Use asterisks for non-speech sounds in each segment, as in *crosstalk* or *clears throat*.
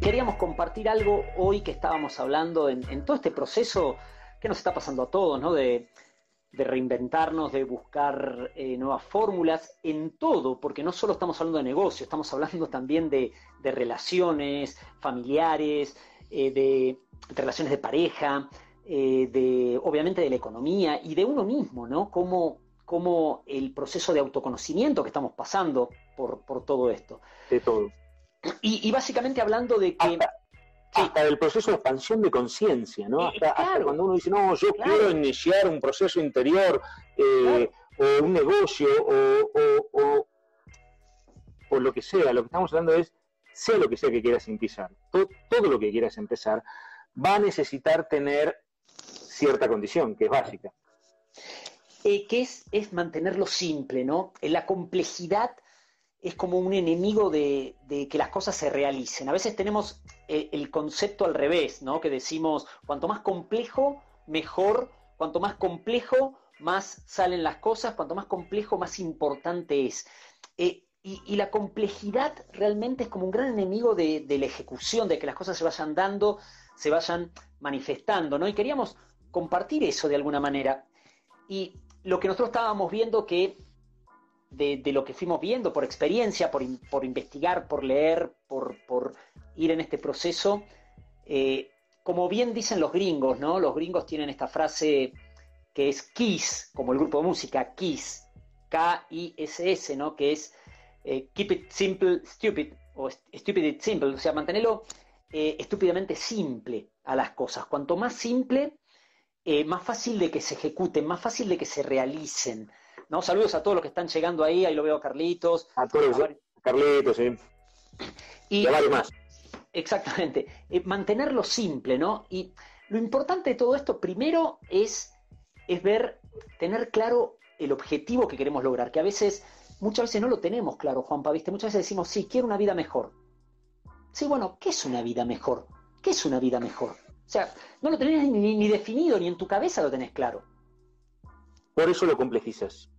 Queríamos compartir algo hoy que estábamos hablando en, todo este proceso que nos está pasando a todos, ¿no? De, reinventarnos, de buscar eh, nuevas fórmulas en todo, porque no solo estamos hablando de negocio, estamos hablando también de, relaciones familiares, eh, de, de, relaciones de pareja, eh, de obviamente de la economía y de uno mismo, ¿no? Cómo, cómo el proceso de autoconocimiento que estamos pasando por, por todo esto. De todo. Y, y, básicamente hablando de que... Hasta, sí. hasta el proceso de expansión de conciencia, ¿no? Hasta, claro. hasta, cuando uno dice, no, yo claro. quiero iniciar un proceso interior eh, claro. o un negocio o, o, o, o, lo que sea, lo que estamos hablando es, sea lo que sea que quieras empezar, todo, todo lo que quieras empezar, va a necesitar tener cierta condición, que es básica. Eh, que es, es mantenerlo simple, ¿no? La complejidad es como un enemigo de, de, que las cosas se realicen. A veces tenemos el, el, concepto al revés, ¿no? Que decimos, cuanto más complejo, mejor, cuanto más complejo, más salen las cosas, cuanto más complejo, más importante es. Eh, y, y, la complejidad realmente es como un gran enemigo de, de, la ejecución, de que las cosas se vayan dando, se vayan manifestando, ¿no? Y queríamos compartir eso de alguna manera. Y lo que nosotros estábamos viendo que de, lo que fuimos viendo por experiencia, por, por investigar, por leer, por, por, ir en este proceso. Eh, como bien dicen los gringos, ¿no? Los gringos tienen esta frase que es KISS, como el grupo de música, KISS, K-I-S-S, ¿no? Que es eh, Keep it simple, stupid, o Stupid it simple, o sea, mantenerlo eh, estúpidamente simple a las cosas. Cuanto más simple, eh, más fácil de que se ejecuten, más fácil de que se realicen. ¿no? Saludos a todos los que están llegando ahí, ahí lo veo a Carlitos. A todos, a Carlitos, sí. Y, y más. Exactamente. Eh, mantenerlo simple, ¿no? Y lo importante de todo esto, primero, es, es ver, tener claro el objetivo que queremos lograr, que a veces, muchas veces no lo tenemos claro, Juanpa, ¿viste? Muchas veces decimos, sí, quiero una vida mejor. Sí, bueno, ¿qué es una vida mejor? ¿Qué es una vida mejor? O sea, no lo tenés ni, ni definido, ni en tu cabeza lo tenés claro. Por eso lo complejizas.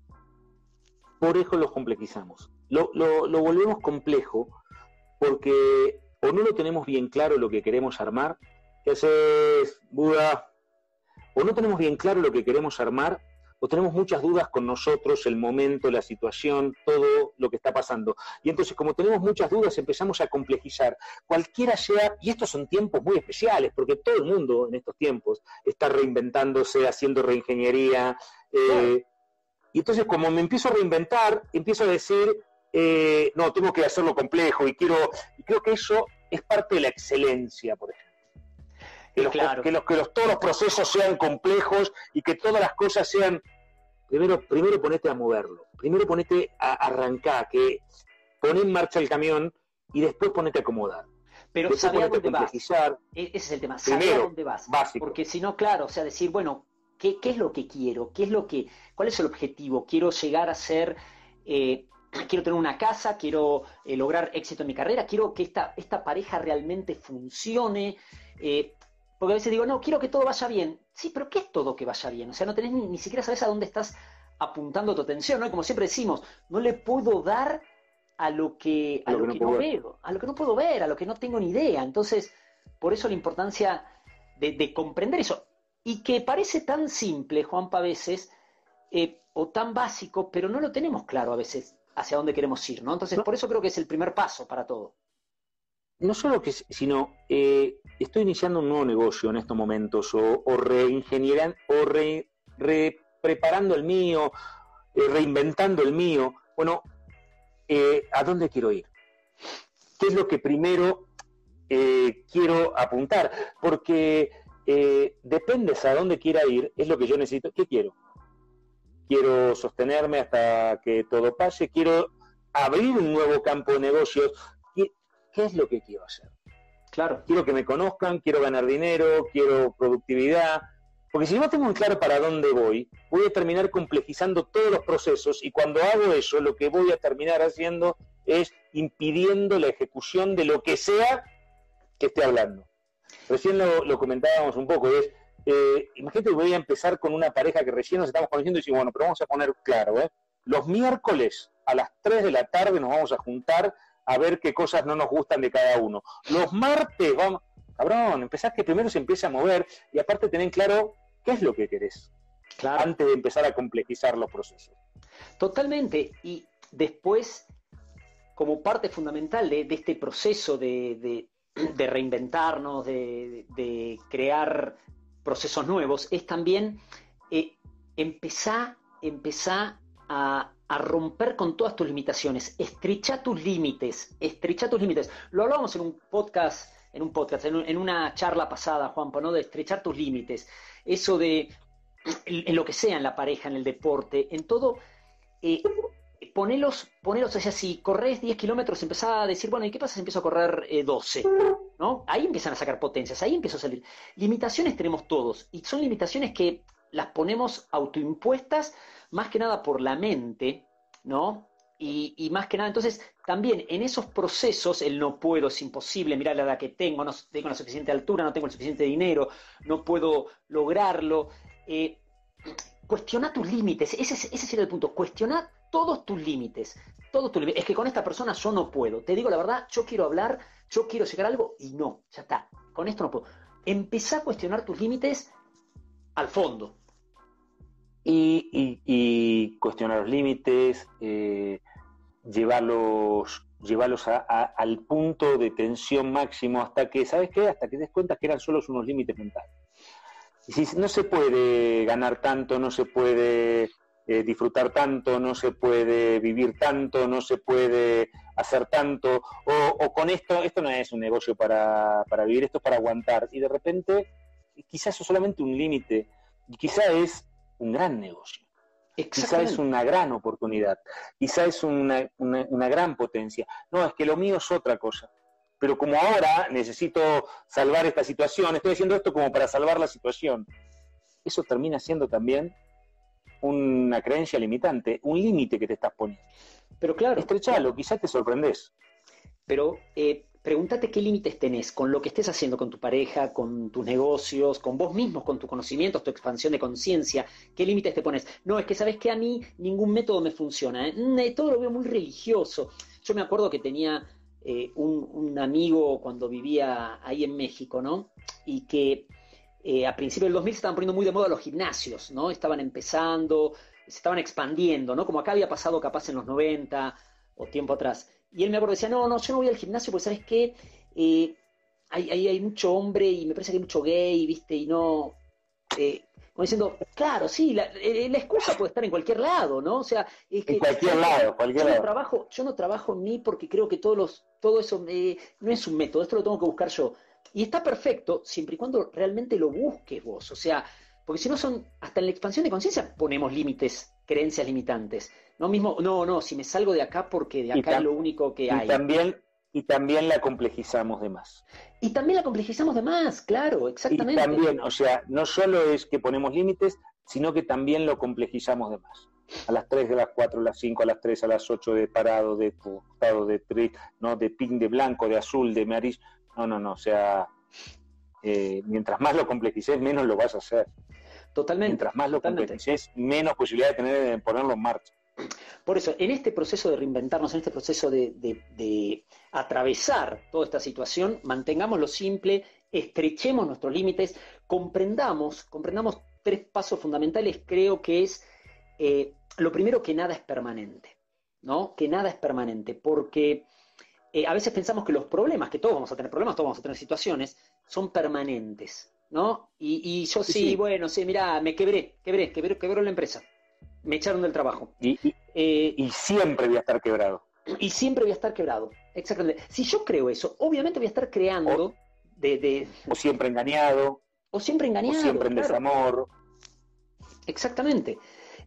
Por eso lo complejizamos. Lo, lo, lo volvemos complejo porque o no lo tenemos bien claro lo que queremos armar, ¿qué haces, Buda? O no tenemos bien claro lo que queremos armar, o tenemos muchas dudas con nosotros, el momento, la situación, todo lo que está pasando. Y entonces, como tenemos muchas dudas, empezamos a complejizar. Cualquiera sea, y estos son tiempos muy especiales, porque todo el mundo en estos tiempos está reinventándose, haciendo reingeniería. Eh, y entonces, como me empiezo a reinventar, empiezo a decir, eh, no, tengo que hacerlo complejo y quiero, y creo que eso es parte de la excelencia, por ejemplo. Que, los, claro. que, los, que los, todos los procesos sean complejos y que todas las cosas sean, primero, primero ponete a moverlo, primero ponete a arrancar, que pone en marcha el camión y después ponete a acomodar. Pero saber a dónde vas. E-, ese es el tema, saber a dónde vas. Básico. Porque si no, claro, o sea, decir, bueno, ¿qué, ¿qué, es lo que quiero? ¿Qué es lo que, ¿Cuál es el objetivo? Quiero llegar a ser eh, *clears throat* quiero tener una casa, quiero eh, lograr éxito en mi carrera, quiero que esta, esta pareja realmente funcione. Eh, porque a veces digo, no, quiero que todo vaya bien. Sí, pero ¿qué es todo que vaya bien? O sea, no tenés ni, ni siquiera sabes a dónde estás apuntando tu atención, ¿no? Y como siempre decimos, no le puedo dar a lo que, a, a lo, lo, que, no, no veo, a lo que no puedo ver, a lo que no tengo ni idea. Entonces, por eso la importancia de, de comprender eso. Y que parece tan simple, Juanpa, a veces, eh, o tan básico, pero no lo tenemos claro a veces hacia dónde queremos ir, ¿no? Entonces, por eso creo que es el primer paso para todo. No solo que, sino, eh, estoy iniciando un nuevo negocio en estos momentos, o, o reingenieran, o re, re, preparando el mío, eh, reinventando el mío. Bueno, eh, ¿a dónde quiero ir? ¿Qué es lo que primero eh, quiero apuntar? Porque dependes a dónde quiera ir, es lo que yo necesito. ¿Qué quiero? Quiero sostenerme hasta que todo pase, quiero abrir un nuevo campo de negocios. ¿Qué, es lo que quiero hacer? Claro. Quiero que me conozcan, quiero ganar dinero, quiero productividad. Porque si no tengo muy claro para dónde voy, voy a terminar complejizando todos los procesos y cuando hago eso, lo que voy a terminar haciendo es impidiendo la ejecución de lo que sea que esté hablando. Recién lo, comentábamos un poco, es, eh, imagínate que voy a empezar con una pareja que recién nos estamos conociendo y decimos, bueno, pero vamos a poner claro, ¿eh? los miércoles a las 3 de la tarde nos vamos a juntar a ver qué cosas no nos gustan de cada uno. Los martes vamos, cabrón, empezás que primero se empiece a mover y aparte tener claro qué es lo que querés. Antes de empezar a complejizar los procesos. Totalmente. Y después, como parte fundamental de, este proceso de, reinventarnos, de, crear procesos nuevos, es también eh, empezar, empezar a, a romper con todas tus limitaciones, estrecha tus límites, estrecha tus límites. Lo hablábamos en un podcast, en un podcast, en, una charla pasada, Juanpa, ¿no? De estrechar tus límites. Eso de, en, lo que sea, en la pareja, en el deporte, en todo, eh, ponelos, ponelos, o sea, si corres 10 kilómetros, empezás a decir, bueno, ¿y qué pasa si empiezo a correr 12? Eh, ¿No? Ahí empiezan a sacar potencias, ahí empiezo a salir. Limitaciones tenemos todos, y son limitaciones que las ponemos autoimpuestas más que nada por la mente, ¿no? Y, más que nada, entonces, también en esos procesos, el no puedo, es imposible, mira la edad que tengo, no tengo la suficiente altura, no tengo el suficiente dinero, no puedo lograrlo. Eh, cuestiona tus límites, ese, ese sería el punto, cuestiona todos tus límites, todos tus límites. Es que con esta persona yo no puedo, te digo la verdad, yo quiero hablar, yo quiero llegar a algo y no, ya está, con esto no puedo. Empezá a cuestionar tus límites al fondo, y, cuestionar los límites, eh, llevarlos, llevarlos al punto de tensión máximo hasta que, ¿sabes qué? Hasta que te des cuenta que eran solo unos límites mentales. Y si no se puede ganar tanto, no se puede eh, disfrutar tanto, no se puede vivir tanto, no se puede hacer tanto, o, con esto, esto no es un negocio para, para, vivir, esto es para aguantar. Y de repente, quizás es solamente un límite, y quizás es un gran negocio. Quizá es una gran oportunidad, quizá es una, gran potencia. No, es que lo mío es otra cosa. Pero como ahora necesito salvar esta situación, estoy haciendo esto como para salvar la situación. Eso termina siendo también una creencia limitante, un límite que te estás poniendo. Pero claro. Estrechalo, quizás te sorprendes. Pero eh, pregúntate qué límites tenés con lo que estés haciendo con tu pareja, con tus negocios, con vos mismos, con tus conocimientos, tu expansión de conciencia, qué límites te pones. No, es que sabes que a mí ningún método me funciona, ¿eh? Mm, eh, todo lo veo muy religioso. Yo me acuerdo que tenía eh, un, amigo cuando vivía ahí en México, ¿no? Y que a principios del 2000 se estaban poniendo muy de moda los gimnasios, ¿no? Estaban empezando, se estaban expandiendo, ¿no? Como acá había pasado capaz en los 90 o tiempo atrás. Y él me acuerdo, decía, no, no, yo no voy al gimnasio porque, ¿sabes qué? Eh, hay, hay, hay, mucho hombre y me parece que hay mucho gay, ¿viste? Y no... Eh, como diciendo, claro, sí, la, eh, la, excusa puede estar en cualquier lado, ¿no? O sea, es que... En cualquier lado, cualquier yo lado. No trabajo, yo no trabajo en mí porque creo que todos los, todo eso no es un método, esto lo tengo que buscar yo. Y está perfecto siempre y cuando realmente lo busques vos. O sea, porque si no son, hasta en la expansión de conciencia ponemos límites, creencias limitantes. No mismo, no, no, si me salgo de acá porque de acá es lo único que hay. Y también, y también la complejizamos de más. Y también la complejizamos de más, claro, exactamente. Y también, o sea, no solo es que ponemos límites, sino que también lo complejizamos de más. A las 3, a las 4, a las 5, a las 3, a las 8 de parado, de estado de tri, ¿no? de pink, de blanco, de azul, de amarillo. No, no, no, o sea, eh, mientras más lo complejices, menos lo vas a hacer. Totalmente. Mientras más lo complejices, menos posibilidad de tener de ponerlo en marcha. Por eso, en este proceso de reinventarnos, en este proceso de, atravesar toda esta situación, mantengamos lo simple, estrechemos nuestros límites, comprendamos, comprendamos tres pasos fundamentales, creo que es eh, lo primero que nada es permanente, ¿no? Que nada es permanente, porque eh, a veces pensamos que los problemas, que todos vamos a tener problemas, todos vamos a tener situaciones, son permanentes, ¿no? Y, yo sí, bueno, sí, mira, me quebré, quebré, quebré, quebró la empresa, me echaron del trabajo. Y, eh, y, siempre voy a estar quebrado. Y siempre voy a estar quebrado, exactamente. Si yo creo eso, obviamente voy a estar creando o, de, O siempre engañado. O siempre engañado. O siempre en claro. desamor. Exactamente.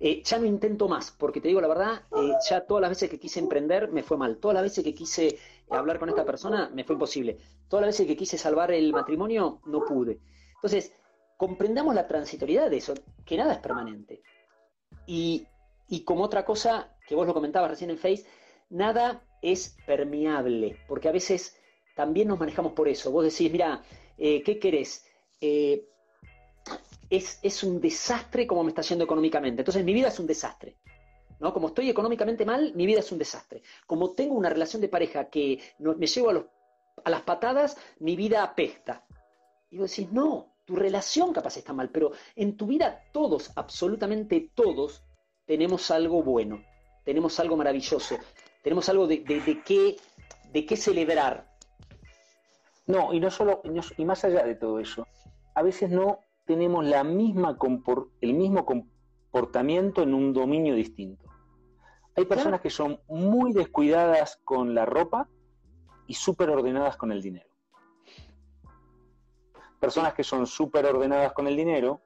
Eh, ya no intento más, porque te digo la verdad, eh, ya todas las veces que quise emprender me fue mal. Todas las veces que quise hablar con esta persona me fue imposible. Todas las veces que quise salvar el matrimonio no pude. Entonces, comprendamos la transitoriedad de eso, que nada es permanente. Y, como otra cosa, que vos lo comentabas recién en Face, nada es permeable, porque a veces también nos manejamos por eso. Vos decís, mira, eh, ¿qué querés? Eh, es, es, un desastre como me está yendo económicamente. Entonces mi vida es un desastre. ¿no? Como estoy económicamente mal, mi vida es un desastre. Como tengo una relación de pareja que me llevo a, los, a, las patadas, mi vida apesta. Y vos decís, no, tu relación capaz está mal, pero en tu vida todos, absolutamente todos, tenemos algo bueno, tenemos algo maravilloso, tenemos algo de, de, de qué, de qué celebrar. No, y no solo, y más allá de todo eso, a veces no tenemos la misma el mismo comportamiento en un dominio distinto. Hay personas claro. que son muy descuidadas con la ropa y súper ordenadas con el dinero. Personas que son súper ordenadas con el dinero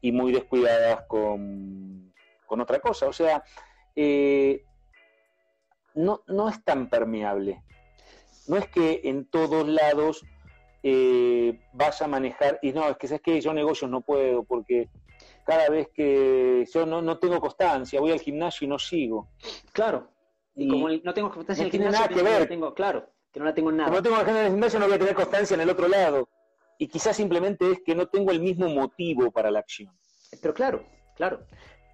y muy descuidadas con, con otra cosa. O sea, eh, no, no es tan permeable. No es que en todos lados eh, vas a manejar, y no, es que sabes que yo negocios no puedo, porque cada vez que yo no, no tengo constancia, voy al gimnasio y no sigo. Claro, y, y como no tengo constancia no en el tiene gimnasio, nada que ver. No tengo, claro, que no la tengo en nada. Como no tengo constancia en el gimnasio, no voy a tener constancia en el otro lado. Y quizás simplemente es que no tengo el mismo motivo para la acción. Pero claro, claro.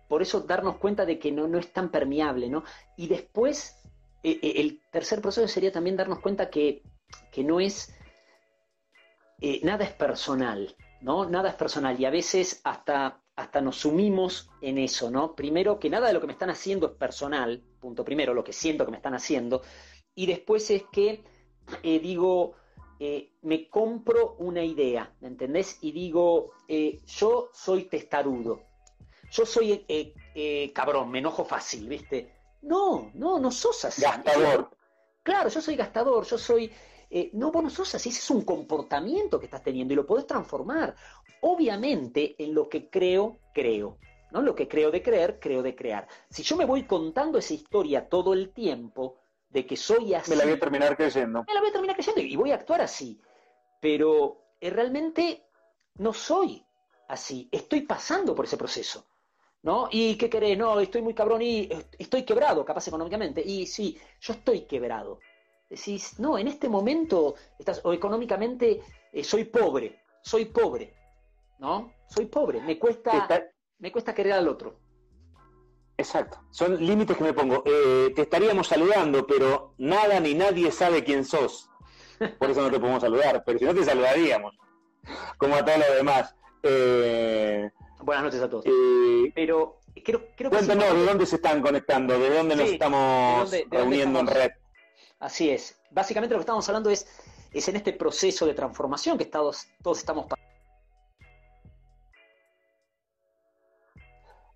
Por eso darnos cuenta de que no, no es tan permeable, ¿no? Y después, eh, eh, el tercer proceso sería también darnos cuenta que, que no es eh, nada es personal, ¿no? Nada es personal y a veces hasta, hasta nos sumimos en eso, ¿no? Primero que nada de lo que me están haciendo es personal, punto primero, lo que siento que me están haciendo, y después es que digo, eh, me compro una idea, ¿me entendés? Y digo, eh, yo soy testarudo, yo soy cabrón, me enojo fácil, ¿viste? No, no, no sos así. Gastador. Claro, yo soy gastador, yo soy eh, no, vos no sos así, ese es un comportamiento que estás teniendo y lo podés transformar. Obviamente, en lo que creo, creo. ¿no? Lo que creo de creer, creo de crear. Si yo me voy contando esa historia todo el tiempo, de que soy así. Me la voy a terminar creyendo. Me la voy a terminar creyendo y voy a actuar así. Pero eh, realmente no soy así. Estoy pasando por ese proceso. ¿No? ¿Y qué querés? No, estoy muy cabrón y estoy quebrado, capaz económicamente. Y sí, yo estoy quebrado decís, no, en este momento estás, o económicamente eh, soy pobre, soy pobre, ¿no? Soy pobre, me cuesta, Está... me cuesta querer al otro. Exacto, son límites que me pongo. Eh, te estaríamos saludando, pero nada ni nadie sabe quién sos. Por eso no te podemos saludar, pero si no te saludaríamos, como a todos los demás. Eh, Buenas noches a todos. Eh, pero creo, creo que cuéntanos sí, de dónde se están conectando, de dónde nos estamos de dónde- de dónde reuniendo estamos. en red. Así es. Básicamente lo que estamos hablando es, es en este proceso de transformación que todos, todos estamos pasando.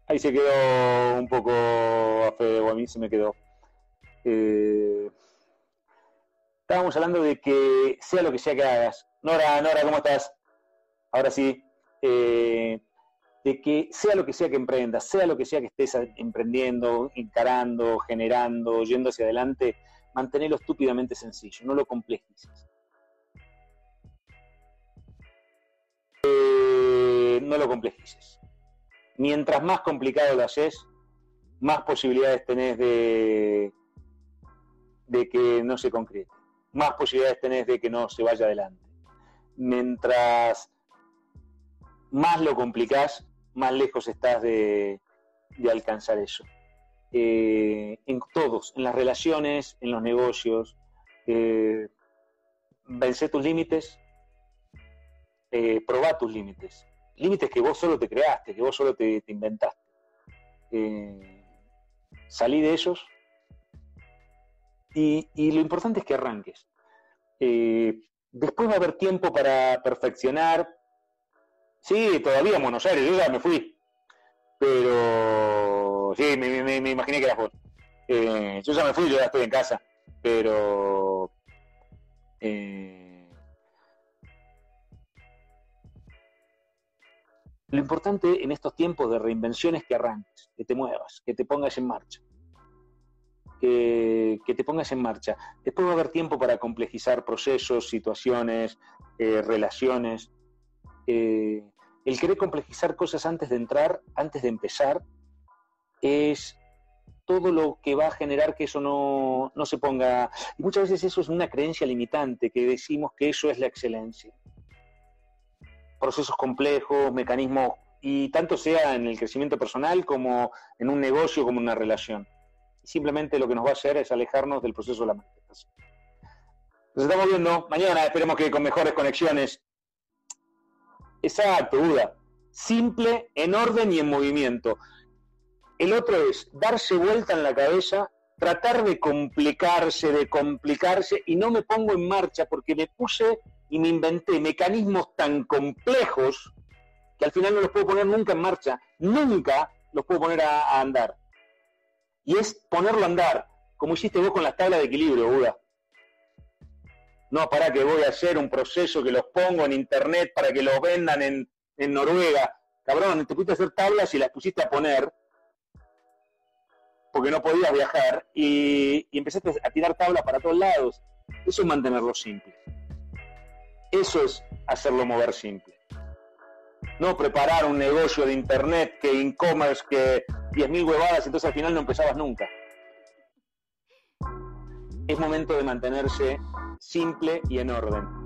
Ahí se quedó un poco a Fede, o a mí se me quedó. Eh, estábamos hablando de que sea lo que sea que hagas. Nora, Nora, ¿cómo estás? Ahora sí. Eh, de que sea lo que sea que emprendas, sea lo que sea que estés emprendiendo, encarando, generando, yendo hacia adelante, mantenerlo estúpidamente sencillo, no lo complejices. Eh, no lo complejices mientras más complicado lo haces, más posibilidades tenés de, que no se concrete, más posibilidades tenés de que no se vaya adelante. Mientras más lo complicás, más lejos estás de, de alcanzar eso. Eh, en todos, en las relaciones, en los negocios, eh, vence tus límites, eh, probá tus límites límites que vos solo te creaste, que vos solo te, te inventaste. Eh, salí de ellos y, lo importante es que arranques. Eh, después va a haber tiempo para perfeccionar. Sí, todavía en Buenos Aires, yo ya me fui. Pero sí, me, imaginé que eras vos. Eh, yo ya me fui, yo ya estoy en casa. Pero... Lo importante en estos tiempos de reinvención es que arranques, que te muevas, que te pongas en marcha. Que, te pongas en marcha. Después va a haber tiempo para complejizar procesos, situaciones, eh, relaciones. Eh, el querer complejizar cosas antes de entrar, antes de empezar, es todo lo que va a generar que eso no, no se ponga. Y muchas veces eso es una creencia limitante, que decimos que eso es la excelencia procesos complejos, mecanismos, y tanto sea en el crecimiento personal como en un negocio, como en una relación. Simplemente lo que nos va a hacer es alejarnos del proceso de la manifestación. Nos estamos viendo mañana, esperemos que con mejores conexiones. Exacto, duda. Simple, en orden y en movimiento. El otro es darse vuelta en la cabeza, tratar de complicarse, de complicarse, y no me pongo en marcha porque me puse y me inventé mecanismos tan complejos que al final no los puedo poner nunca en marcha, nunca los puedo poner a, andar. Y es ponerlo a andar, como hiciste vos con las tablas de equilibrio, Buda. No, para que voy a hacer un proceso que los pongo en internet para que los vendan en, Noruega. Cabrón, te pusiste a hacer tablas y las pusiste a poner porque no podías viajar y, y empezaste a tirar tablas para todos lados. Eso es mantenerlo simple. Eso es hacerlo mover simple. No preparar un negocio de internet, que e-commerce, que 10.000 huevadas, entonces al final no empezabas nunca. Es momento de mantenerse simple y en orden.